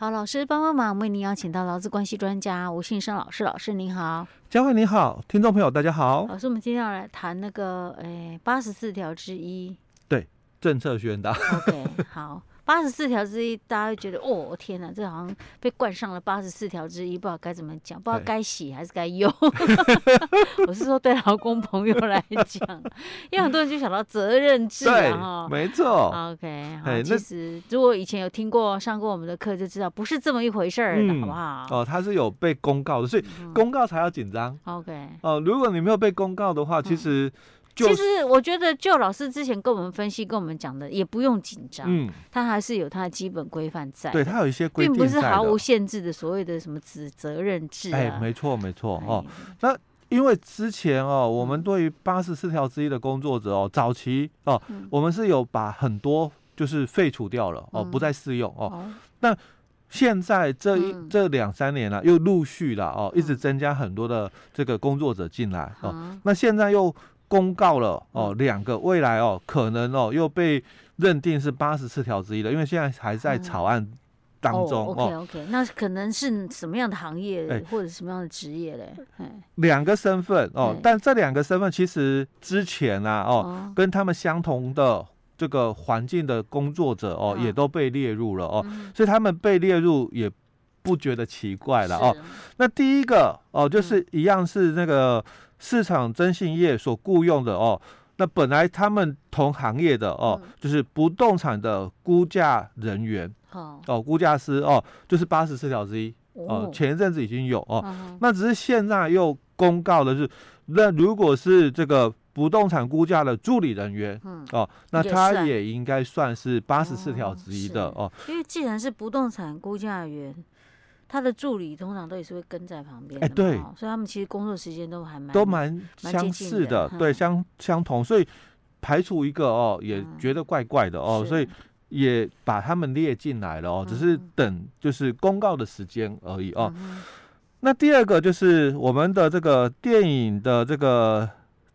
好，老师帮帮忙，为您邀请到劳资关系专家吴信生老师，老师您好，嘉惠你好，听众朋友大家好，老师，我们今天要来谈那个诶八十四条之一，对，政策宣导，OK，好。八十四条之一，大家会觉得哦，天哪，这好像被冠上了八十四条之一，不知道该怎么讲，不知道该洗还是该用。我是说，对劳工朋友来讲，因为很多人就想到责任制啊，没错。OK，好，其实如果以前有听过、上过我们的课，就知道不是这么一回事儿的，好不好？哦，他是有被公告的，所以公告才要紧张。OK，哦，如果你没有被公告的话，其实。其实我觉得，就老师之前跟我们分析、跟我们讲的，也不用紧张。嗯，他还是有他的基本规范在。对，他有一些规定，并不是毫无限制的所谓的什么责责任制。哎，没错，没错哦。那因为之前哦，我们对于八十四条之一的工作者哦，早期哦，我们是有把很多就是废除掉了哦，不再适用哦。那现在这一这两三年了，又陆续了哦，一直增加很多的这个工作者进来哦。那现在又。公告了哦，两个未来哦，可能哦又被认定是八十四条之一了，因为现在还在草案当中。OK OK，那可能是什么样的行业或者什么样的职业嘞？两个身份哦，但这两个身份其实之前啊哦，跟他们相同的这个环境的工作者哦，也都被列入了哦，所以他们被列入也不觉得奇怪了哦。那第一个哦，就是一样是那个。市场征信业所雇佣的哦，那本来他们同行业的哦，嗯、就是不动产的估价人员，哦，哦，估价师哦，就是八十四条之一哦，前一阵子已经有哦，嗯、那只是现在又公告的是，那如果是这个不动产估价的助理人员，嗯，哦，那他也应该算是八十四条之一的哦，因为既然是不动产估价员。他的助理通常都也是会跟在旁边，哎，对，所以他们其实工作时间都还蛮都蛮相似的，对，相相同，所以排除一个哦，也觉得怪怪的哦，所以也把他们列进来了哦，只是等就是公告的时间而已哦。那第二个就是我们的这个电影的这个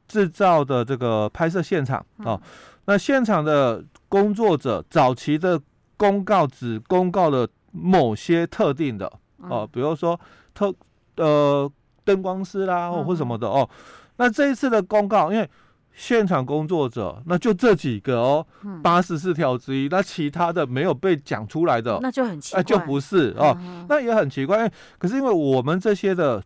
制造的这个拍摄现场哦，那现场的工作者早期的公告只公告了某些特定的。哦，比如说特呃灯光师啦，或或什么的哦。那这一次的公告，因为现场工作者那就这几个哦，八十四条之一，那其他的没有被讲出来的，那就很奇怪，就不是哦，那也很奇怪。可是因为我们这些的，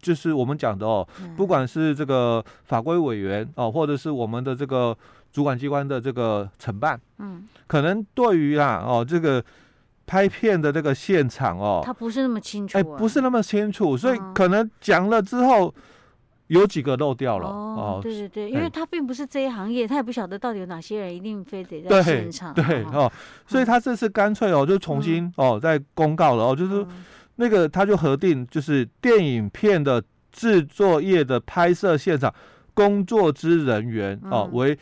就是我们讲的哦，不管是这个法规委员哦，或者是我们的这个主管机关的这个承办，嗯，可能对于啊哦这个。拍片的这个现场哦，他不是那么清楚，哎，不是那么清楚，所以可能讲了之后有几个漏掉了哦。对对对，因为他并不是这一行业，他也不晓得到底有哪些人一定非得在现场。对哦，所以他这次干脆哦，就重新哦再公告了哦，就是那个他就核定就是电影片的制作业的拍摄现场工作之人员哦为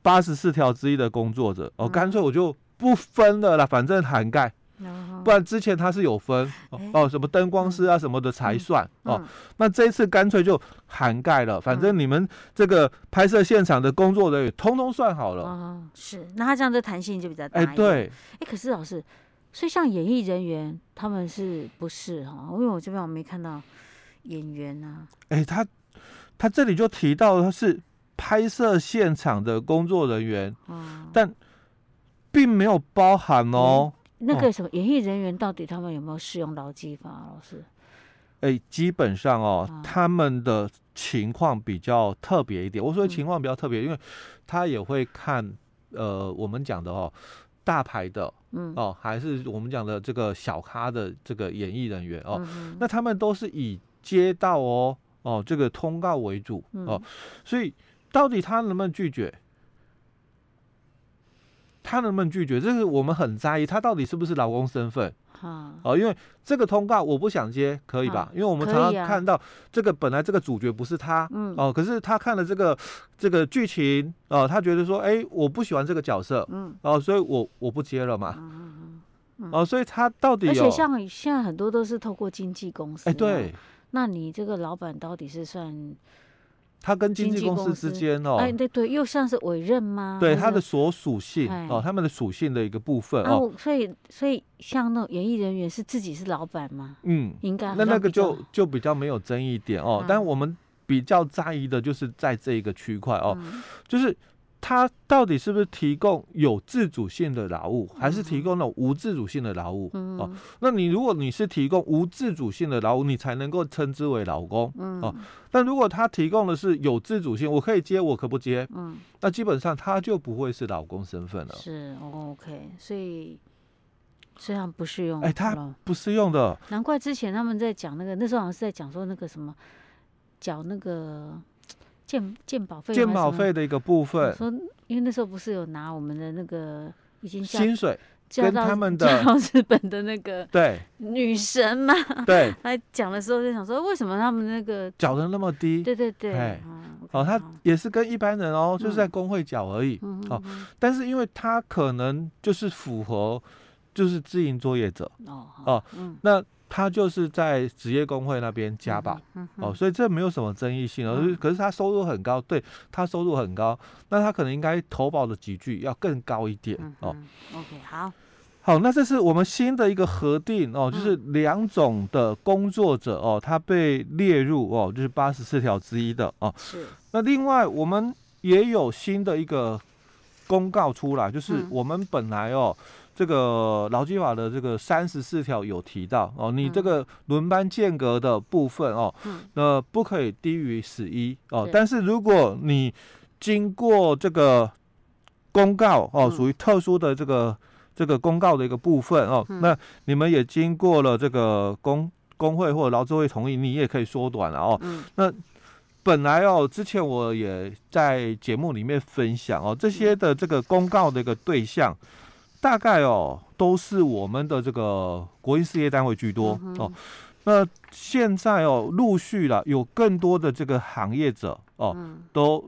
八十四条之一的工作者哦，干脆我就。不分了啦，反正涵盖，不然之前他是有分哦，什么灯光师啊什么的才算哦。那这一次干脆就涵盖了，反正你们这个拍摄现场的工作人员通通算好了。哦，是，那他这样的弹性就比较大一点。哎，对，哎，可是老师，所以像演艺人员他们是不是哈？因为我这边我没看到演员啊。哎，他他这里就提到他是拍摄现场的工作人员，但。并没有包含哦、嗯，那个什么演艺人员到底他们有没有适用劳基法？老师，哎，基本上哦，啊、他们的情况比较特别一点。我说情况比较特别，嗯、因为他也会看呃，我们讲的哦，大牌的，嗯哦，还是我们讲的这个小咖的这个演艺人员哦，嗯、那他们都是以接到哦哦这个通告为主哦，嗯、所以到底他能不能拒绝？他能不能拒绝？这是我们很在意，他到底是不是劳工身份？哈哦，因为这个通告我不想接，可以吧？哈因为我们常常看到这个本来这个主角不是他，嗯哦，可是他看了这个这个剧情哦，他觉得说，哎，我不喜欢这个角色，嗯哦，所以我我不接了嘛，嗯嗯、哦，所以他到底？而且像现在很多都是透过经纪公司，哎，对，那你这个老板到底是算？他跟经纪公司之间哦，哎，对对，又像是委任吗？对，他的所属性哦，他们的属性的一个部分哦，所以所以像那种演艺人员是自己是老板吗？嗯，应该那那个就就比较没有争议点哦，但我们比较在意的就是在这一个区块哦，就是。他到底是不是提供有自主性的劳务，还是提供那种无自主性的劳务？嗯、哦，那你如果你是提供无自主性的劳务，你才能够称之为劳工。嗯，哦，但如果他提供的是有自主性，我可以接，我可不接。嗯，那基本上他就不会是劳工身份了。是，OK，所以虽然不适用。哎，他不适用的。难怪之前他们在讲那个，那时候好像是在讲说那个什么，缴那个。健健保费，健保费的一个部分。说，因为那时候不是有拿我们的那个已经薪水跟他们的日本的那个 对。女神嘛，对。来讲的时候就想说，为什么他们那个缴的那么低？对对对，哎，哦，他也是跟一般人哦，就是在工会缴而已。哦。但是因为他可能就是符合，就是自营作业者哦哦，那。他就是在职业工会那边加吧，嗯嗯、哦，所以这没有什么争议性哦。嗯、可是他收入很高，对他收入很高，那他可能应该投保的级距要更高一点、嗯、哦。OK，好，好，那这是我们新的一个核定哦，就是两种的工作者哦，他被列入哦，就是八十四条之一的哦。是。那另外我们也有新的一个公告出来，就是我们本来哦。嗯这个劳基法的这个三十四条有提到哦，你这个轮班间隔的部分哦，那不可以低于十一哦。但是如果你经过这个公告哦，属于特殊的这个这个公告的一个部分哦，那你们也经过了这个工工会或者劳资会同意，你也可以缩短了哦。那本来哦，之前我也在节目里面分享哦，这些的这个公告的一个对象。大概哦，都是我们的这个国营事业单位居多哦。那现在哦，陆续了有更多的这个行业者哦，都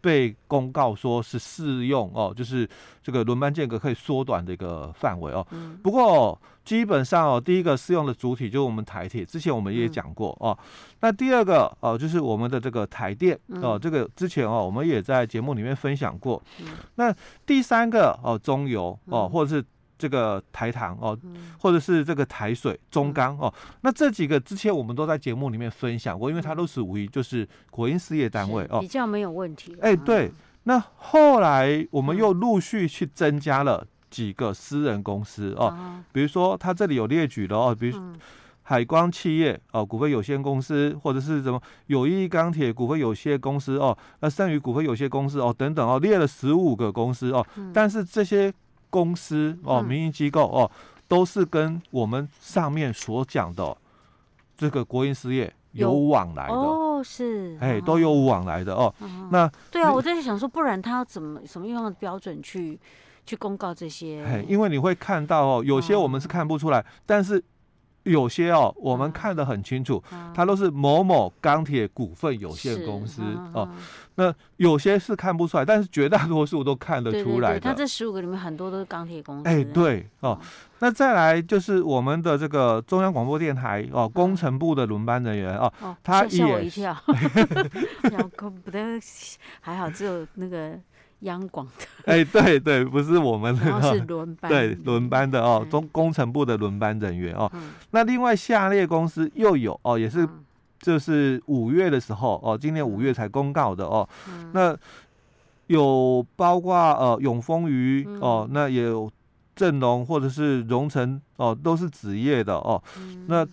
被公告说是适用哦，就是这个轮班间隔可以缩短的一个范围哦。不过基本上哦，第一个适用的主体就是我们台铁，之前我们也讲过哦。那第二个哦，就是我们的这个台电哦，这个之前哦，我们也在节目里面分享过。那第三个哦，中油哦，或者是这个台糖哦，或者是这个台水、中钢哦，那这几个之前我们都在节目里面分享过，因为它都属于就是国营事业单位哦，比较没有问题。哎，对，那后来我们又陆续去增加了。几个私人公司哦，比如说它这里有列举的哦，比如海光企业哦股份有限公司，或者是什么友谊钢铁股份有限公司哦，那剩余股份有限公司哦等等哦，列了十五个公司哦，但是这些公司哦，民营机构哦，都是跟我们上面所讲的这个国营事业有往来的哦，是哎，都有往来的哦。那对啊，我在想说，不然他要怎么什么样的标准去？去公告这些，哎因为你会看到哦，有些我们是看不出来，但是有些哦，我们看得很清楚，它都是某某钢铁股份有限公司哦。那有些是看不出来，但是绝大多数都看得出来的。它这十五个里面很多都是钢铁公司。哎，对哦。那再来就是我们的这个中央广播电台哦，工程部的轮班人员哦，他吓我一跳，不对还好，只有那个。央广的，哎，对对，不是我们的，是轮班，对轮班的哦，中工程部的轮班人员哦。那另外下列公司又有哦，也是就是五月的时候哦，今年五月才公告的哦。那有包括呃永丰余哦，那也有正隆或者是荣成哦，都是子业的哦。那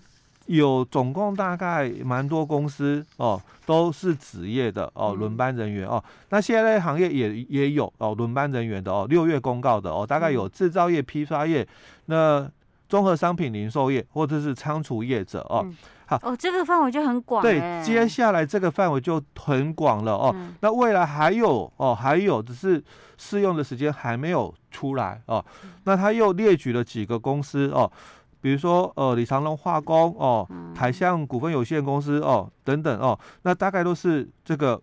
有总共大概蛮多公司哦，都是职业的哦，轮班人员哦。那现在行业也也有哦，轮班人员的哦，六月公告的哦，大概有制造业、批发业、那综合商品零售业或者是仓储业者哦。好哦，这个范围就很广。对，接下来这个范围就很广了哦。那未来还有哦，还有只是适用的时间还没有出来哦。那他又列举了几个公司哦。比如说，呃，李长龙化工哦，台象股份有限公司哦，等等哦，那大概都是这个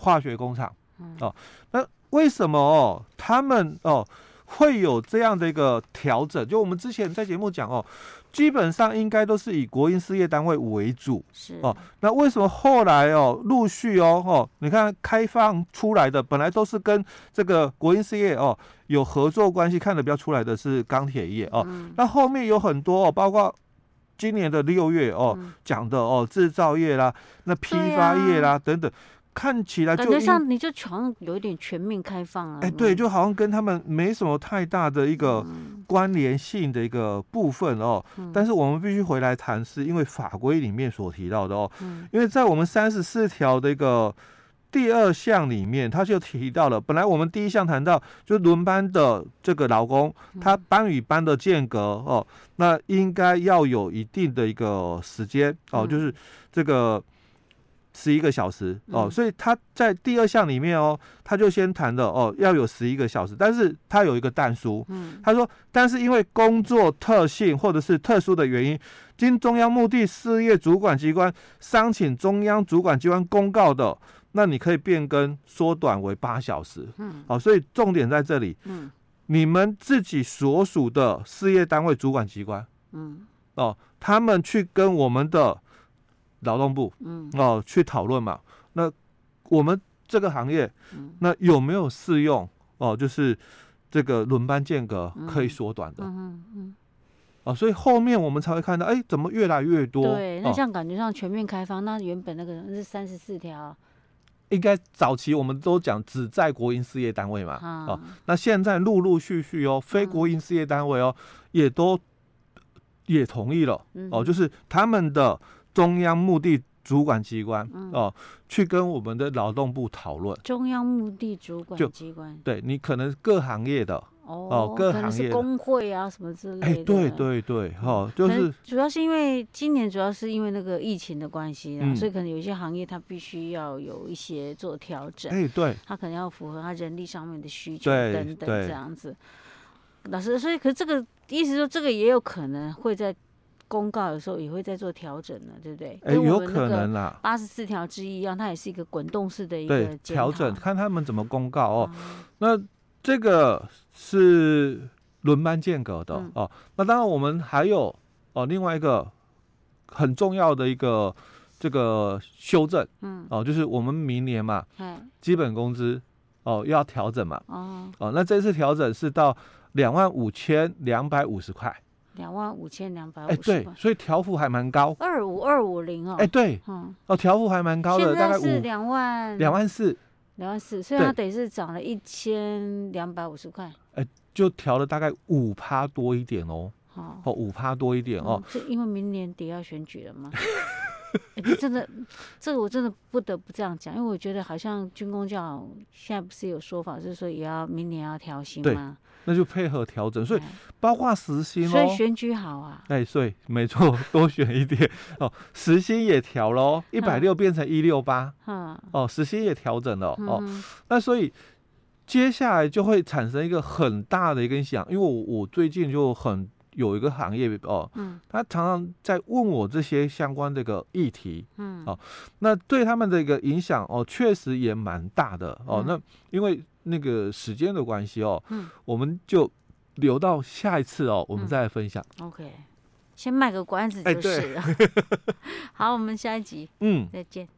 化学工厂哦。那为什么哦，他们哦会有这样的一个调整？就我们之前在节目讲哦，基本上应该都是以国营事业单位为主，是哦。那为什么后来哦，陆续哦，哦，你看开放出来的，本来都是跟这个国营事业哦有合作关系，看得比较出来的是钢铁业哦。嗯、那后面有很多哦，包括今年的六月哦讲、嗯、的哦，制造业啦，那批发业啦、啊、等等。看起来就感觉像你就好像有一点全面开放了，哎，对，就好像跟他们没什么太大的一个关联性的一个部分哦。嗯、但是我们必须回来谈，是因为法规里面所提到的哦。嗯、因为在我们三十四条的一个第二项里面，他就提到了，本来我们第一项谈到，就轮班的这个劳工，他班与班的间隔哦，那应该要有一定的一个时间哦，就是这个。十一个小时哦，所以他在第二项里面哦，他就先谈的哦，要有十一个小时，但是他有一个但书，嗯，他说，但是因为工作特性或者是特殊的原因，经中央目的事业主管机关商请中央主管机关公告的，那你可以变更缩短为八小时，嗯，哦，所以重点在这里，嗯，你们自己所属的事业单位主管机关，嗯，哦，他们去跟我们的。劳动部，嗯，哦，去讨论嘛。那我们这个行业，嗯，那有没有适用？哦，就是这个轮班间隔可以缩短的，嗯嗯，嗯哦，所以后面我们才会看到，哎，怎么越来越多？对，那像感觉上全面开放，哦、那原本那个是三十四条，应该早期我们都讲只在国营事业单位嘛，啊、哦，那现在陆陆续续哦，非国营事业单位哦，也都也同意了，嗯、哦，就是他们的。中央目的主管机关、嗯、哦，去跟我们的劳动部讨论。中央目的主管机关，对你可能各行业的哦，哦，各行业工会啊什么之类的。哎，对对对，哈、哦，就是主要是因为今年主要是因为那个疫情的关系啊，嗯、所以可能有些行业它必须要有一些做调整。哎，对，它可能要符合它人力上面的需求等等这样子。老师，所以可是这个意思说，这个也有可能会在。公告有时候也会在做调整了，对不对？哎，有可能啦。八十四条之一样，它也是一个滚动式的一个调整，看他们怎么公告哦。嗯、那这个是轮班间隔的、嗯、哦。那当然，我们还有哦另外一个很重要的一个这个修正，嗯，哦，就是我们明年嘛，嗯、基本工资哦要调整嘛，哦，哦，那这次调整是到两万五千两百五十块。两万五千两百五十块，对，所以调幅还蛮高，二五二五零哦，哎，对，嗯，哦，调幅还蛮高的，大概是两万。两万四，两万四，所以它等于是涨了一千两百五十块，哎，就调了大概五趴多一点哦，哦，五趴多一点哦，是因为明年底要选举了嘛，哎，真的，这个我真的不得不这样讲，因为我觉得好像军工教现在不是有说法，就是说也要明年要调薪吗？那就配合调整，所以包括时薪哦，所以选举好啊，哎，所以没错，多选一点。哦，时薪也调喽，一百六变成一六八，嗯，哦，时薪也调整了哦，那所以接下来就会产生一个很大的一个影响，因为我我最近就很有一个行业哦，嗯，他常常在问我这些相关的一个议题，嗯，哦，那对他们的一个影响哦，确实也蛮大的哦，那因为。那个时间的关系哦，嗯，我们就留到下一次哦，我们再来分享。嗯、OK，先卖个关子就是了。好，我们下一集，嗯，再见。